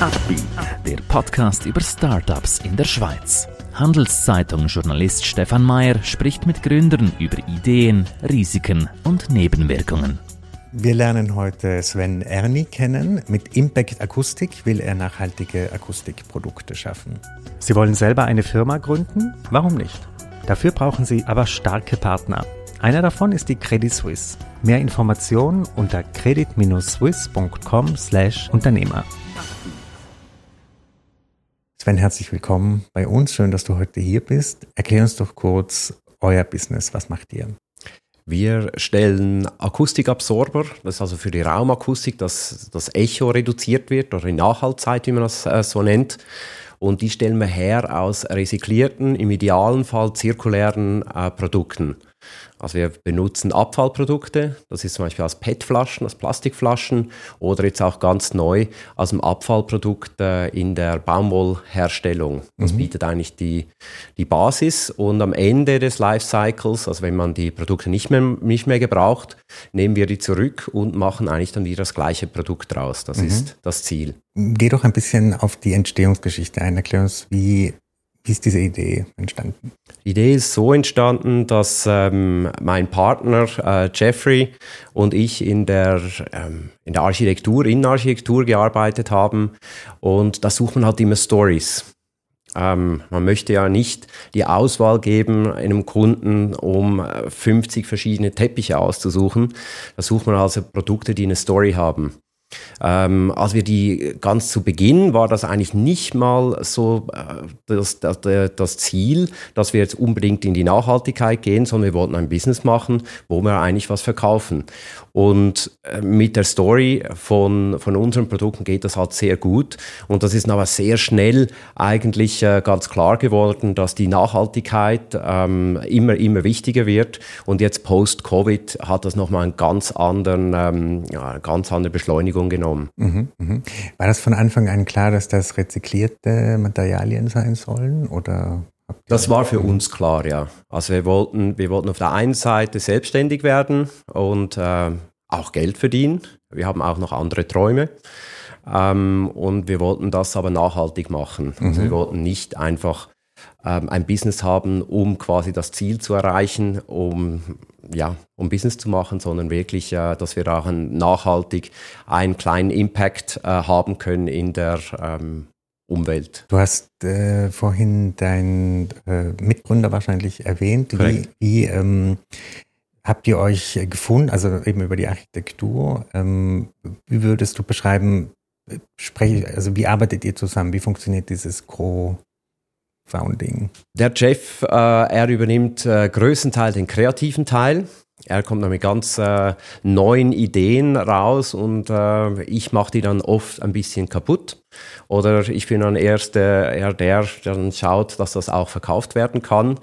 Upbeat, der Podcast über Startups in der Schweiz. Handelszeitung-Journalist Stefan Mayer spricht mit Gründern über Ideen, Risiken und Nebenwirkungen. Wir lernen heute Sven Erni kennen. Mit Impact Akustik will er nachhaltige Akustikprodukte schaffen. Sie wollen selber eine Firma gründen? Warum nicht? Dafür brauchen Sie aber starke Partner. Einer davon ist die Credit Suisse. Mehr Informationen unter credit-swiss.com/Unternehmer. Sven, herzlich willkommen bei uns. Schön, dass du heute hier bist. Erklär uns doch kurz euer Business. Was macht ihr? Wir stellen Akustikabsorber, das ist also für die Raumakustik, dass das Echo reduziert wird oder in Nachhaltzeit, wie man das äh, so nennt. Und die stellen wir her aus recycelten, im idealen Fall zirkulären äh, Produkten. Also wir benutzen Abfallprodukte, das ist zum Beispiel aus PET-Flaschen, aus Plastikflaschen oder jetzt auch ganz neu aus dem Abfallprodukt äh, in der Baumwollherstellung. Das mhm. bietet eigentlich die, die Basis und am Ende des Lifecycles, also wenn man die Produkte nicht mehr, nicht mehr gebraucht, nehmen wir die zurück und machen eigentlich dann wieder das gleiche Produkt draus. Das mhm. ist das Ziel. Geh doch ein bisschen auf die Entstehungsgeschichte ein. Erklär uns, wie wie ist diese Idee entstanden? Die Idee ist so entstanden, dass ähm, mein Partner äh, Jeffrey und ich in der, ähm, in der Architektur, Innenarchitektur gearbeitet haben und da sucht man halt immer Stories. Ähm, man möchte ja nicht die Auswahl geben einem Kunden, um 50 äh, verschiedene Teppiche auszusuchen. Da sucht man also Produkte, die eine Story haben. Ähm, als wir die ganz zu Beginn war das eigentlich nicht mal so äh, das, das, das, Ziel, dass wir jetzt unbedingt in die Nachhaltigkeit gehen, sondern wir wollten ein Business machen, wo wir eigentlich was verkaufen. Und äh, mit der Story von, von unseren Produkten geht das halt sehr gut. Und das ist aber sehr schnell eigentlich äh, ganz klar geworden, dass die Nachhaltigkeit ähm, immer, immer wichtiger wird. Und jetzt post-Covid hat das nochmal einen ganz anderen, ähm, ja, ganz andere Beschleunigung Beschäftigung genommen. Mhm, mhm. War das von Anfang an klar, dass das rezyklierte Materialien sein sollen oder? Das war für uns klar, ja. Also wir wollten, wir wollten auf der einen Seite selbstständig werden und äh, auch Geld verdienen. Wir haben auch noch andere Träume. Ähm, und wir wollten das aber nachhaltig machen. Also mhm. wir wollten nicht einfach ein Business haben, um quasi das Ziel zu erreichen, um, ja, um Business zu machen, sondern wirklich, äh, dass wir auch ein, nachhaltig einen kleinen Impact äh, haben können in der ähm, Umwelt. Du hast äh, vorhin deinen äh, Mitgründer wahrscheinlich erwähnt. Wie, wie ähm, habt ihr euch gefunden, also eben über die Architektur? Ähm, wie würdest du beschreiben, äh, sprech, also wie arbeitet ihr zusammen? Wie funktioniert dieses Co- Founding? Der Jeff, äh, er übernimmt äh, größtenteils den kreativen Teil. Er kommt mit ganz äh, neuen Ideen raus und äh, ich mache die dann oft ein bisschen kaputt. Oder ich bin dann erst äh, eher der, der dann schaut, dass das auch verkauft werden kann.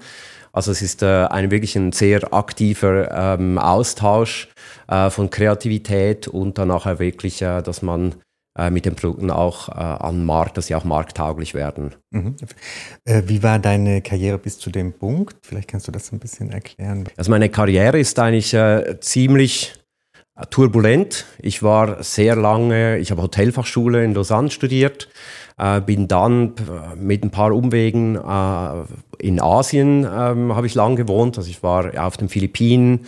Also es ist äh, ein wirklich ein sehr aktiver ähm, Austausch äh, von Kreativität und dann nachher wirklich, äh, dass man äh, mit den Produkten auch äh, an Markt, dass sie auch markttauglich werden. Mhm. Äh, wie war deine Karriere bis zu dem Punkt? Vielleicht kannst du das ein bisschen erklären. Also meine Karriere ist eigentlich äh, ziemlich turbulent. Ich war sehr lange, ich habe Hotelfachschule in Lausanne studiert, äh, bin dann mit ein paar Umwegen in Asien ähm, habe ich lang gewohnt. Also ich war auf den Philippinen,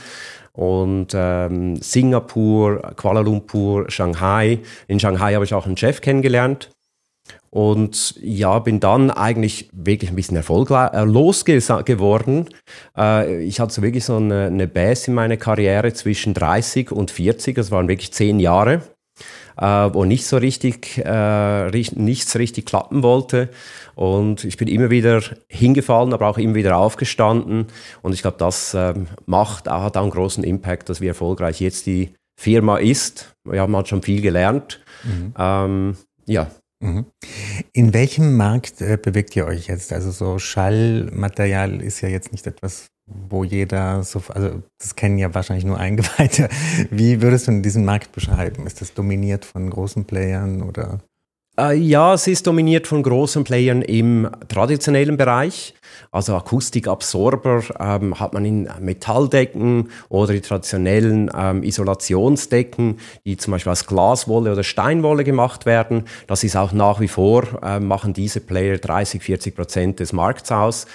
und ähm, Singapur, Kuala Lumpur, Shanghai. In Shanghai habe ich auch einen Chef kennengelernt. Und ja, bin dann eigentlich wirklich ein bisschen erfolglos äh, geworden. Äh, ich hatte so wirklich so eine, eine Base in meiner Karriere zwischen 30 und 40. Das waren wirklich zehn Jahre, äh, wo nicht so richtig, nichts richtig klappen wollte. Und ich bin immer wieder hingefallen, aber auch immer wieder aufgestanden. Und ich glaube, das ähm, macht, hat auch einen großen Impact, dass wie erfolgreich jetzt die Firma ist. Wir haben halt schon viel gelernt. Mhm. Ähm, ja. Mhm. In welchem Markt äh, bewegt ihr euch jetzt? Also so Schallmaterial ist ja jetzt nicht etwas, wo jeder so, also das kennen ja wahrscheinlich nur Eingeweihte. Wie würdest du diesen Markt beschreiben? Ist das dominiert von großen Playern oder? Äh, ja, es ist dominiert von großen Playern im traditionellen Bereich. Also Akustikabsorber ähm, hat man in Metalldecken oder die traditionellen ähm, Isolationsdecken, die zum Beispiel aus Glaswolle oder Steinwolle gemacht werden. Das ist auch nach wie vor, äh, machen diese Player 30, 40 Prozent des Markts aus.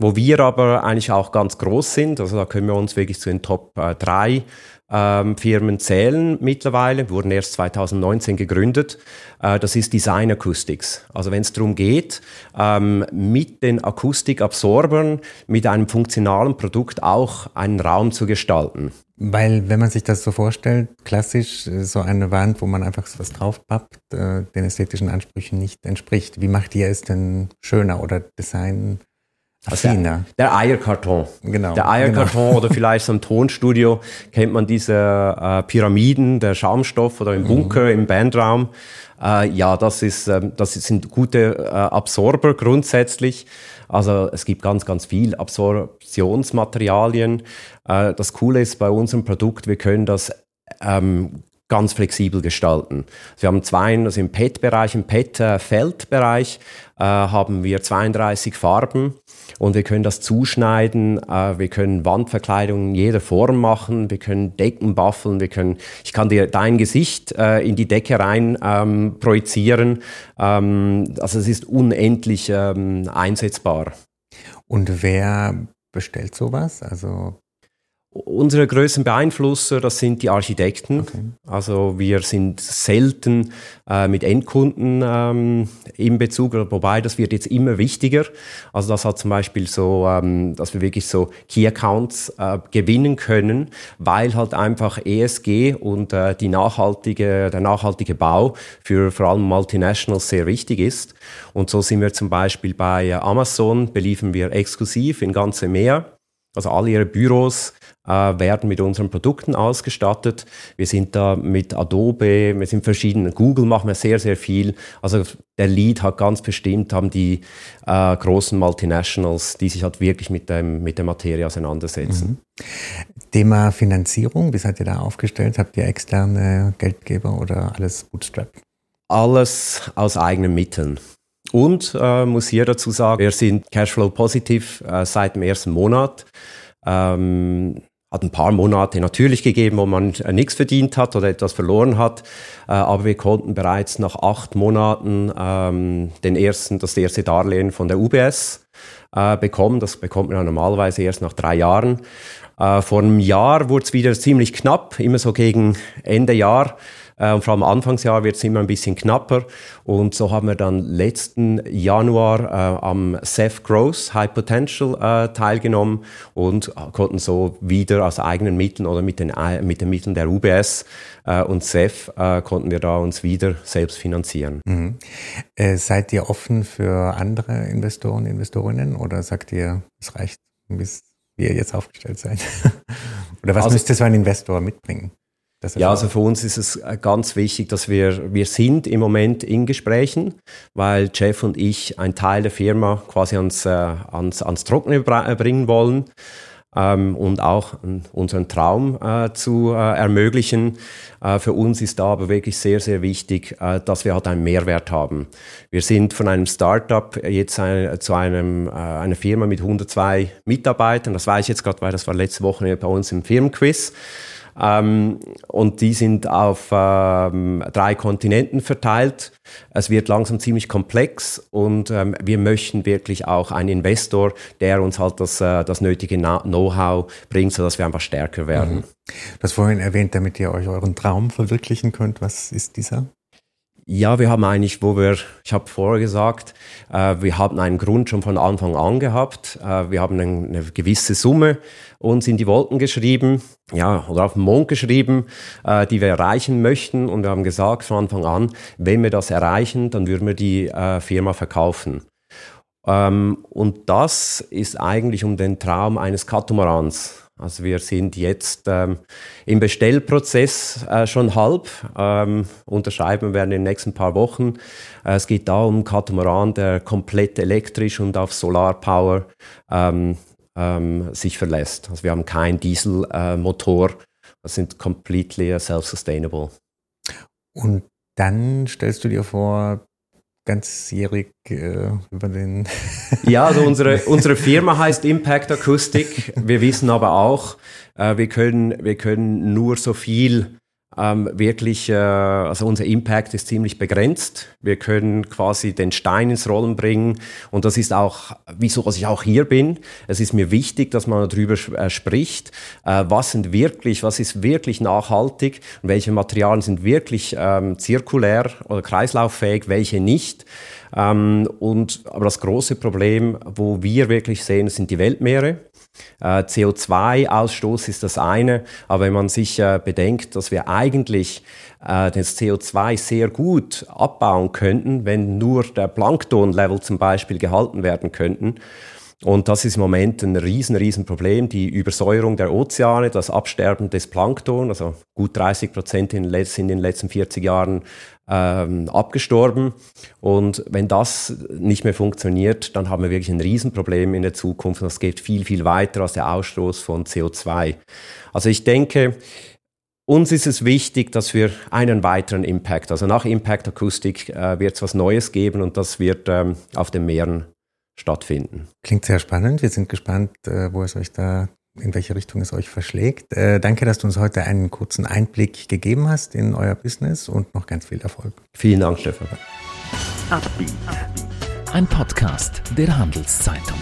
Wo wir aber eigentlich auch ganz groß sind, also da können wir uns wirklich zu den Top äh, 3 ähm, Firmen zählen mittlerweile, wurden erst 2019 gegründet. Äh, das ist Design Acoustics. Also wenn es darum geht, ähm, mit den Akustikabsorbern, mit einem funktionalen Produkt auch einen Raum zu gestalten. Weil, wenn man sich das so vorstellt, klassisch äh, so eine Wand, wo man einfach so was draufpappt, äh, den ästhetischen Ansprüchen nicht entspricht. Wie macht ihr es denn schöner oder Design also der, der, Eierkarton. Genau. Der Eierkarton genau. oder vielleicht so im Tonstudio kennt man diese äh, Pyramiden, der Schaumstoff oder im Bunker, mhm. im Bandraum. Äh, ja, das, ist, äh, das sind gute äh, Absorber grundsätzlich. Also es gibt ganz, ganz viel Absorptionsmaterialien. Äh, das Coole ist bei unserem Produkt, wir können das ähm, ganz flexibel gestalten. Wir haben zwei, also im PET-Bereich, im PET-Feldbereich äh, haben wir 32 Farben und wir können das zuschneiden, äh, wir können Wandverkleidungen in jeder Form machen, wir können Decken buffeln, wir können, ich kann dir dein Gesicht äh, in die Decke rein ähm, projizieren. Ähm, also es ist unendlich ähm, einsetzbar. Und wer bestellt sowas? Also Unsere größten Beeinflusser, das sind die Architekten. Okay. Also wir sind selten äh, mit Endkunden ähm, in Bezug, wobei das wird jetzt immer wichtiger. Also das hat zum Beispiel so, ähm, dass wir wirklich so Key Accounts äh, gewinnen können, weil halt einfach ESG und äh, die nachhaltige, der nachhaltige Bau für vor allem Multinationals sehr wichtig ist. Und so sind wir zum Beispiel bei Amazon, beliefern wir exklusiv in ganze Meer. Also alle ihre Büros werden mit unseren Produkten ausgestattet. Wir sind da mit Adobe, wir sind verschiedene, Google machen wir sehr, sehr viel. Also der Lead hat ganz bestimmt, haben die äh, großen Multinationals, die sich halt wirklich mit, dem, mit der Materie auseinandersetzen. Mhm. Thema Finanzierung, wie seid ihr da aufgestellt? Habt ihr externe Geldgeber oder alles Bootstrap? Alles aus eigenen Mitteln. Und äh, muss hier dazu sagen, wir sind Cashflow positiv äh, seit dem ersten Monat. Ähm, hat ein paar Monate natürlich gegeben, wo man äh, nichts verdient hat oder etwas verloren hat. Äh, aber wir konnten bereits nach acht Monaten ähm, den ersten, das erste Darlehen von der UBS äh, bekommen. Das bekommt man ja normalerweise erst nach drei Jahren. Äh, vor einem Jahr wurde es wieder ziemlich knapp, immer so gegen Ende Jahr. Äh, und vor allem Anfangsjahr wird es immer ein bisschen knapper. Und so haben wir dann letzten Januar äh, am Ceph Growth High Potential äh, teilgenommen und konnten so wieder aus eigenen Mitteln oder mit den, äh, mit den Mitteln der UBS äh, und äh, konnten wir da uns wieder selbst finanzieren. Mhm. seid ihr offen für andere Investoren, Investorinnen oder sagt ihr, es reicht, bis wir jetzt aufgestellt seid? oder was also, müsste so ein Investor mitbringen? Ja, also für uns ist es äh, ganz wichtig, dass wir, wir sind im Moment in Gesprächen, weil Jeff und ich einen Teil der Firma quasi ans, äh, ans, ans Trockene äh, bringen wollen ähm, und auch unseren Traum äh, zu äh, ermöglichen. Äh, für uns ist da aber wirklich sehr, sehr wichtig, dass wir halt einen Mehrwert haben. Wir sind von einem Startup jetzt ein, zu einem, einer Firma mit 102 Mitarbeitern. Das weiß ich jetzt gerade, weil das war letzte Woche bei uns im Firmenquiz. Ähm, und die sind auf ähm, drei Kontinenten verteilt. Es wird langsam ziemlich komplex und ähm, wir möchten wirklich auch einen Investor, der uns halt das, äh, das nötige Know-how bringt, sodass wir einfach stärker werden. Mhm. Du hast vorhin erwähnt, damit ihr euch euren Traum verwirklichen könnt. Was ist dieser? Ja, wir haben eigentlich, wo wir, ich habe vorher gesagt, äh, wir haben einen Grund schon von Anfang an gehabt. Äh, wir haben eine, eine, gewisse Summe uns in die Wolken geschrieben, ja, oder auf den Mond geschrieben, äh, die wir erreichen möchten. Und wir haben gesagt von Anfang an, wenn wir das erreichen, dann würden wir die äh, Firma verkaufen. Ähm, und das ist eigentlich um den Traum eines Katamarans. Also wir sind jetzt ähm, im Bestellprozess äh, schon halb. Ähm, unterschreiben werden in den nächsten paar Wochen. Äh, es geht da um Katamaran, der komplett elektrisch und auf Solarpower ähm, ähm, sich verlässt. Also wir haben keinen Dieselmotor. Äh, das sind completely self-sustainable. Und dann stellst du dir vor, ganzjährig äh, über den. ja, also unsere, unsere Firma heißt Impact Akustik. Wir wissen aber auch, äh, wir, können, wir können nur so viel ähm, wirklich, äh, also unser Impact ist ziemlich begrenzt. Wir können quasi den Stein ins Rollen bringen und das ist auch, wieso dass ich auch hier bin. Es ist mir wichtig, dass man darüber äh, spricht, äh, was sind wirklich, was ist wirklich nachhaltig und welche Materialien sind wirklich ähm, zirkulär oder kreislauffähig, welche nicht. Ähm, und, aber das große Problem, wo wir wirklich sehen, sind die Weltmeere. Äh, CO2-Ausstoß ist das eine, aber wenn man sich äh, bedenkt, dass wir eigentlich äh, das CO2 sehr gut abbauen könnten, wenn nur der Planktonlevel zum Beispiel gehalten werden könnten, und das ist im Moment ein riesen, riesen Problem. Die Übersäuerung der Ozeane, das Absterben des Plankton, also gut 30 Prozent sind in den letzten 40 Jahren ähm, abgestorben. Und wenn das nicht mehr funktioniert, dann haben wir wirklich ein Riesenproblem in der Zukunft. Und das geht viel, viel weiter als der Ausstoß von CO2. Also ich denke, uns ist es wichtig, dass wir einen weiteren Impact, also nach Impact Akustik äh, wird es was Neues geben und das wird ähm, auf den Meeren stattfinden. Klingt sehr spannend. Wir sind gespannt, äh, wo es euch da, in welche Richtung es euch verschlägt. Äh, danke, dass du uns heute einen kurzen Einblick gegeben hast in euer Business und noch ganz viel Erfolg. Vielen Dank, Stefan. Ein Podcast der Handelszeitung.